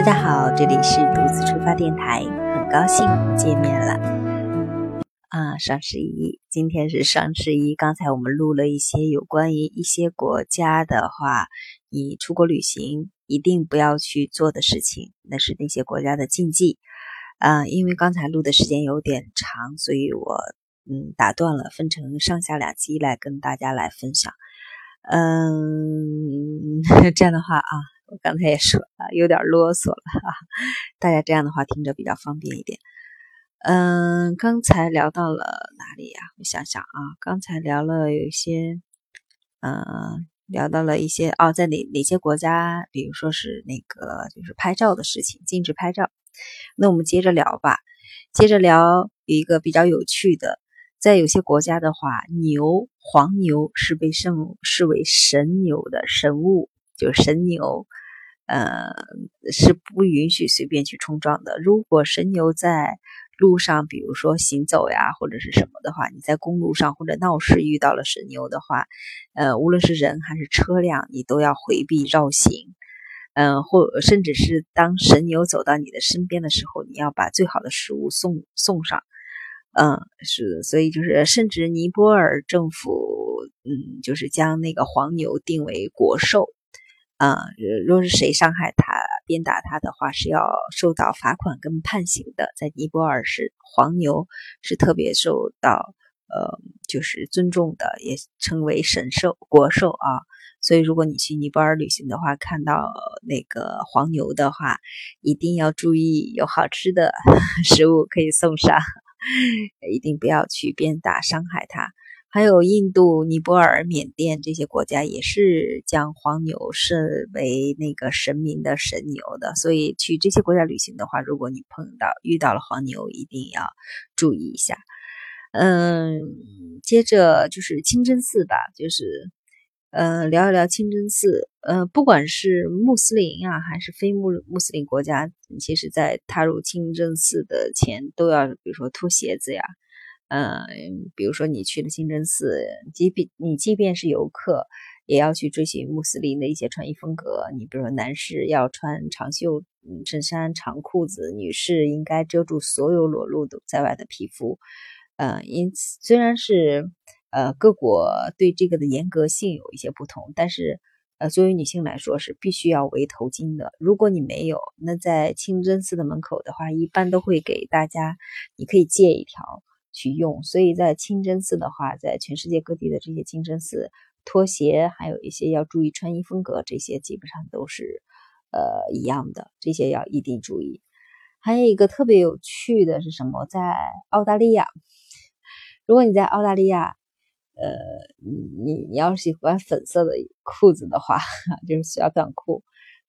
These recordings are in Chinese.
大家好，这里是独自出发电台，很高兴见面了。啊，双十一，今天是双十一。刚才我们录了一些有关于一些国家的话，你出国旅行一定不要去做的事情，那是那些国家的禁忌。啊，因为刚才录的时间有点长，所以我嗯打断了，分成上下两期来跟大家来分享。嗯，这样的话啊。我刚才也说了，有点啰嗦了啊，大家这样的话听着比较方便一点。嗯，刚才聊到了哪里呀？我想想啊，刚才聊了有一些，嗯，聊到了一些哦，在哪哪些国家，比如说是那个就是拍照的事情，禁止拍照。那我们接着聊吧，接着聊有一个比较有趣的，在有些国家的话，牛黄牛是被圣视为神牛的神物，就神牛。呃，是不允许随便去冲撞的。如果神牛在路上，比如说行走呀，或者是什么的话，你在公路上或者闹市遇到了神牛的话，呃，无论是人还是车辆，你都要回避绕行。嗯，或甚至是当神牛走到你的身边的时候，你要把最好的食物送送上。嗯，是，所以就是甚至尼泊尔政府，嗯，就是将那个黄牛定为国兽。啊，若是谁伤害他、鞭打他的话，是要受到罚款跟判刑的。在尼泊尔是黄牛是特别受到呃，就是尊重的，也称为神兽、国兽啊。所以如果你去尼泊尔旅行的话，看到那个黄牛的话，一定要注意有好吃的 食物可以送上，一定不要去鞭打伤害它。还有印度、尼泊尔、缅甸这些国家也是将黄牛视为那个神明的神牛的，所以去这些国家旅行的话，如果你碰到遇到了黄牛，一定要注意一下。嗯，接着就是清真寺吧，就是嗯聊一聊清真寺。嗯，不管是穆斯林啊还是非穆穆斯林国家，其实在踏入清真寺的前都要，比如说脱鞋子呀。嗯，比如说你去了清真寺，即便你即便是游客，也要去追寻穆斯林的一些穿衣风格。你比如说，男士要穿长袖衬衫、长裤子，女士应该遮住所有裸露的在外的皮肤。嗯，因此虽然是呃各国对这个的严格性有一些不同，但是呃作为女性来说是必须要围头巾的。如果你没有，那在清真寺的门口的话，一般都会给大家，你可以借一条。去用，所以在清真寺的话，在全世界各地的这些清真寺，拖鞋还有一些要注意穿衣风格，这些基本上都是呃一样的，这些要一定注意。还有一个特别有趣的是什么？在澳大利亚，如果你在澳大利亚，呃，你你要是喜欢粉色的裤子的话，就是小短裤，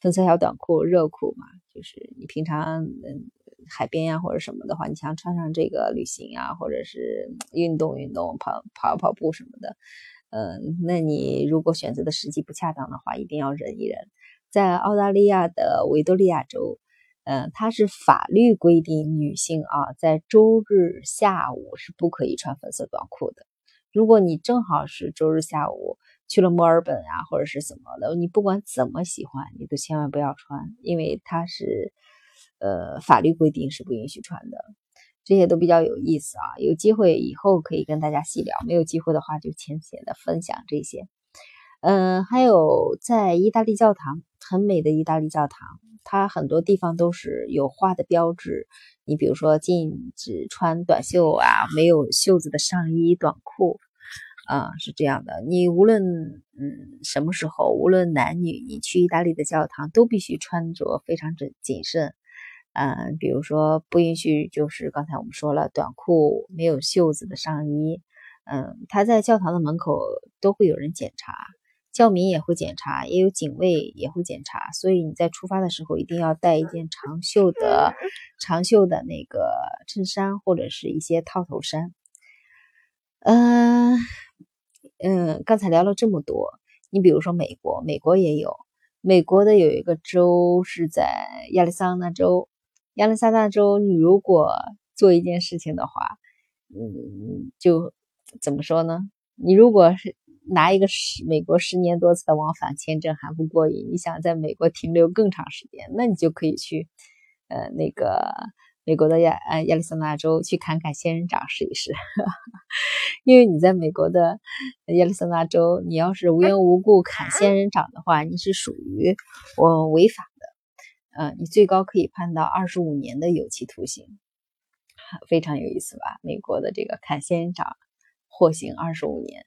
粉色小短裤、热裤嘛，就是你平常嗯。海边呀，或者什么的话，你想穿上这个旅行啊，或者是运动运动、跑跑跑步什么的，嗯，那你如果选择的时机不恰当的话，一定要忍一忍。在澳大利亚的维多利亚州，嗯，它是法律规定女性啊，在周日下午是不可以穿粉色短裤的。如果你正好是周日下午去了墨尔本啊，或者是怎么的，你不管怎么喜欢，你都千万不要穿，因为它是。呃，法律规定是不允许穿的，这些都比较有意思啊。有机会以后可以跟大家细聊，没有机会的话就浅浅的分享这些。嗯，还有在意大利教堂，很美的意大利教堂，它很多地方都是有花的标志。你比如说禁止穿短袖啊，没有袖子的上衣、短裤啊，是这样的。你无论嗯什么时候，无论男女，你去意大利的教堂都必须穿着非常谨谨慎。嗯，比如说不允许，就是刚才我们说了，短裤没有袖子的上衣。嗯，他在教堂的门口都会有人检查，教民也会检查，也有警卫也会检查。所以你在出发的时候一定要带一件长袖的、长袖的那个衬衫或者是一些套头衫。嗯嗯，刚才聊了这么多，你比如说美国，美国也有，美国的有一个州是在亚利桑那州。亚利桑那州，你如果做一件事情的话，嗯，就怎么说呢？你如果是拿一个十美国十年多次的往返签证还不过瘾，你想在美国停留更长时间，那你就可以去呃那个美国的亚呃亚利桑那州去砍砍仙人掌试一试，因为你在美国的亚利桑那州，你要是无缘无故砍仙人掌的话，你是属于我违法嗯，你最高可以判到二十五年的有期徒刑。非常有意思吧？美国的这个砍仙人掌，获刑二十五年。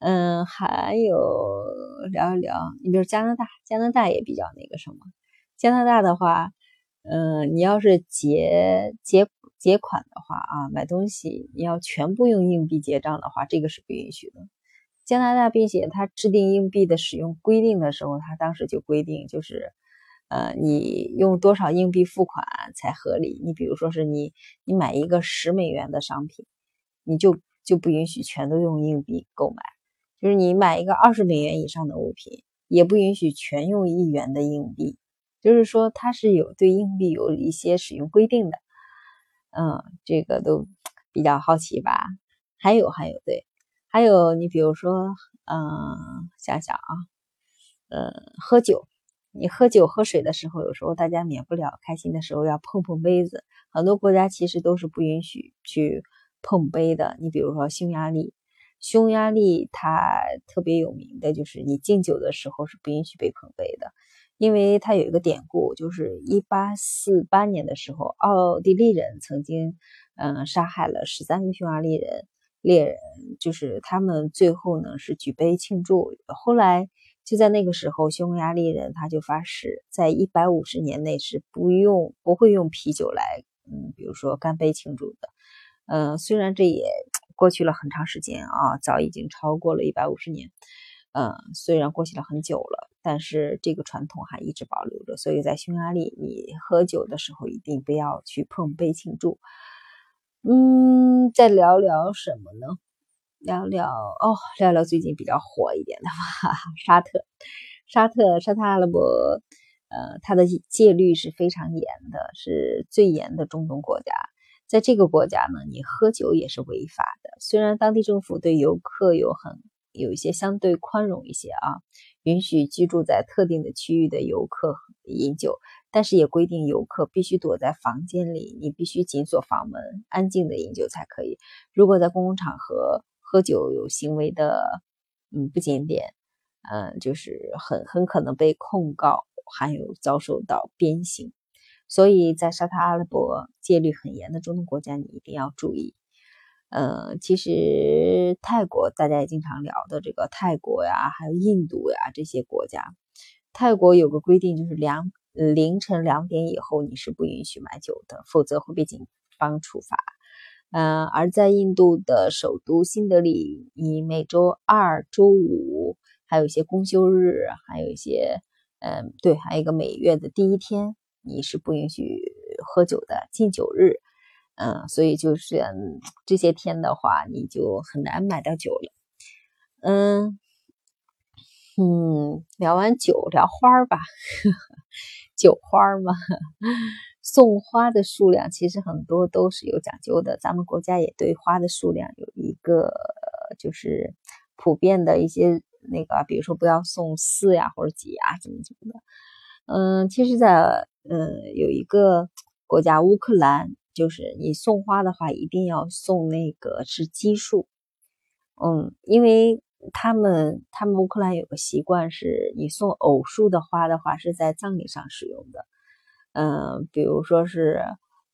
嗯，还有聊一聊，你比如加拿大，加拿大也比较那个什么。加拿大的话，嗯，你要是结结结款的话啊，买东西你要全部用硬币结账的话，这个是不允许的。加拿大，并且它制定硬币的使用规定的时候，它当时就规定就是。呃，你用多少硬币付款才合理？你比如说是你，你买一个十美元的商品，你就就不允许全都用硬币购买。就是你买一个二十美元以上的物品，也不允许全用一元的硬币。就是说，它是有对硬币有一些使用规定的。嗯，这个都比较好奇吧？还有，还有，对，还有你比如说，嗯，想想啊，呃，喝酒。你喝酒喝水的时候，有时候大家免不了开心的时候要碰碰杯子。很多国家其实都是不允许去碰杯的。你比如说匈牙利，匈牙利它特别有名的就是你敬酒的时候是不允许被碰杯的，因为它有一个典故，就是一八四八年的时候，奥地利人曾经嗯杀害了十三个匈牙利人猎人，就是他们最后呢是举杯庆祝，后来。就在那个时候，匈牙利人他就发誓，在一百五十年内是不用不会用啤酒来，嗯，比如说干杯庆祝的。嗯，虽然这也过去了很长时间啊，早已经超过了一百五十年。嗯，虽然过去了很久了，但是这个传统还一直保留着。所以在匈牙利，你喝酒的时候一定不要去碰杯庆祝。嗯，再聊聊什么呢？聊聊哦，聊聊最近比较火一点的吧，沙特，沙特，沙特阿拉伯，呃，它的戒律是非常严的，是最严的中东国家。在这个国家呢，你喝酒也是违法的。虽然当地政府对游客有很有一些相对宽容一些啊，允许居住在特定的区域的游客饮酒，但是也规定游客必须躲在房间里，你必须紧锁房门，安静的饮酒才可以。如果在公共场合，喝酒有行为的，嗯，不检点，嗯，就是很很可能被控告，还有遭受到鞭刑。所以在沙特阿拉伯戒律很严的中东国家，你一定要注意。呃，其实泰国大家也经常聊的这个泰国呀，还有印度呀这些国家，泰国有个规定，就是两凌晨两点以后你是不允许买酒的，否则会被警方处罚。嗯，而在印度的首都新德里，你每周二、周五，还有一些公休日，还有一些，嗯，对，还有一个每月的第一天，你是不允许喝酒的禁酒日。嗯，所以就是这些天的话，你就很难买到酒了。嗯嗯，聊完酒，聊花儿吧，酒花儿嘛。送花的数量其实很多都是有讲究的，咱们国家也对花的数量有一个就是普遍的一些那个，比如说不要送四呀或者几呀怎么怎么的。嗯，其实，在呃有一个国家乌克兰，就是你送花的话一定要送那个是奇数，嗯，因为他们他们乌克兰有个习惯是，你送偶数的花的话是在葬礼上使用的。嗯，比如说是，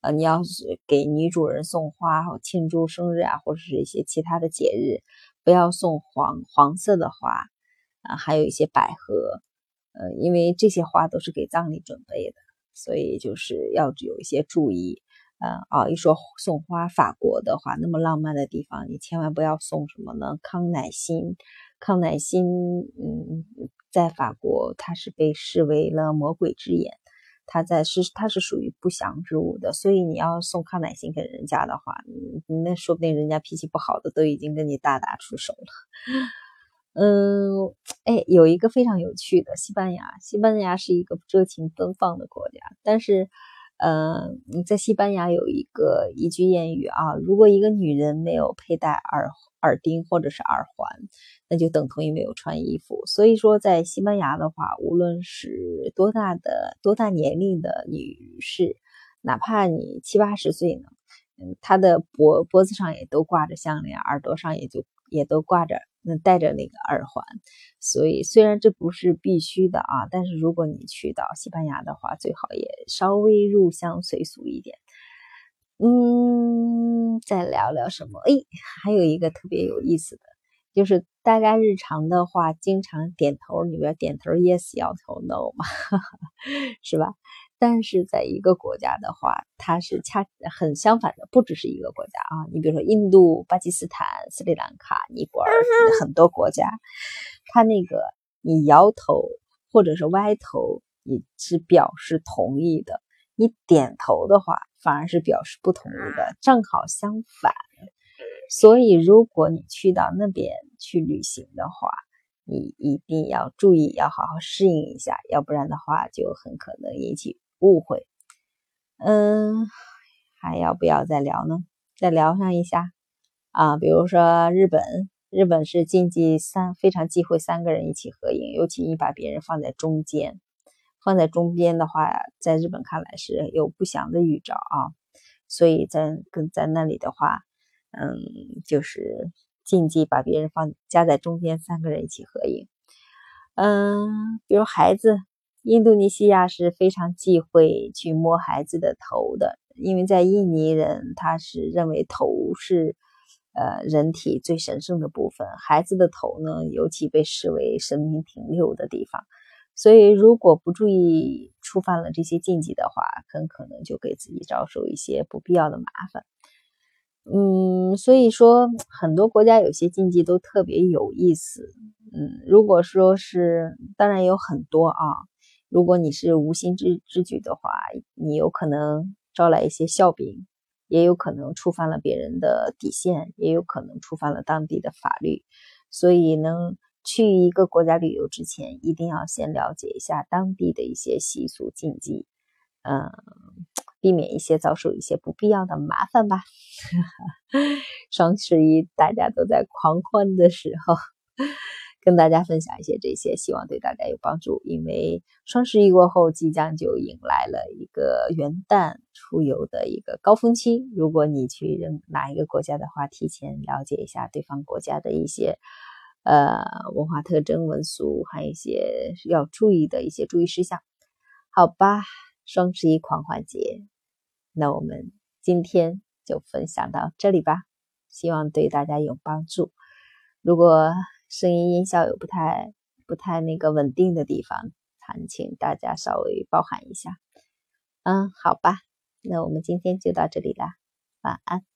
呃，你要是给女主人送花，庆祝生日啊，或者是一些其他的节日，不要送黄黄色的花，啊，还有一些百合，呃，因为这些花都是给葬礼准备的，所以就是要有一些注意。嗯，啊，一说送花，法国的话，那么浪漫的地方，你千万不要送什么呢？康乃馨，康乃馨，嗯，在法国它是被视为了魔鬼之眼。他在是他是属于不祥之物的，所以你要送康乃馨给人家的话，那说不定人家脾气不好的都已经跟你大打出手了。嗯，哎，有一个非常有趣的西班牙，西班牙是一个热情奔放的国家，但是，呃，在西班牙有一个一句谚语啊，如果一个女人没有佩戴耳耳钉或者是耳环，那就等同于没有穿衣服。所以说，在西班牙的话，无论是多大的多大年龄的女士，哪怕你七八十岁呢，嗯，她的脖脖子上也都挂着项链，耳朵上也就也都挂着。那戴着那个耳环，所以虽然这不是必须的啊，但是如果你去到西班牙的话，最好也稍微入乡随俗一点。嗯，再聊聊什么？哎，还有一个特别有意思的，就是大家日常的话，经常点头，你不要点头 yes，摇头 no 嘛，是吧？但是在一个国家的话，它是恰很相反的，不只是一个国家啊。你比如说印度、巴基斯坦、斯里兰卡、尼泊尔很多国家，它那个你摇头或者是歪头，你是表示同意的；你点头的话，反而是表示不同意的，正好相反。所以，如果你去到那边去旅行的话，你一定要注意，要好好适应一下，要不然的话，就很可能引起。误会，嗯，还要不要再聊呢？再聊上一下啊，比如说日本，日本是禁忌三，非常忌讳三个人一起合影，尤其你把别人放在中间，放在中间的话，在日本看来是有不祥的预兆啊，所以在跟在那里的话，嗯，就是禁忌把别人放夹在中间，三个人一起合影，嗯，比如孩子。印度尼西亚是非常忌讳去摸孩子的头的，因为在印尼人他是认为头是，呃，人体最神圣的部分，孩子的头呢，尤其被视为神明停留的地方，所以如果不注意触犯了这些禁忌的话，很可能就给自己遭受一些不必要的麻烦。嗯，所以说很多国家有些禁忌都特别有意思。嗯，如果说是，当然有很多啊。如果你是无心之之举的话，你有可能招来一些笑柄，也有可能触犯了别人的底线，也有可能触犯了当地的法律。所以，能去一个国家旅游之前，一定要先了解一下当地的一些习俗禁忌，嗯，避免一些遭受一些不必要的麻烦吧。双十一大家都在狂欢的时候。跟大家分享一些这些，希望对大家有帮助。因为双十一过后，即将就迎来了一个元旦出游的一个高峰期。如果你去任哪一个国家的话，提前了解一下对方国家的一些呃文化特征、文俗，还有一些要注意的一些注意事项。好吧，双十一狂欢节，那我们今天就分享到这里吧，希望对大家有帮助。如果声音音效有不太不太那个稳定的地方，还请大家稍微包涵一下。嗯，好吧，那我们今天就到这里啦，晚安。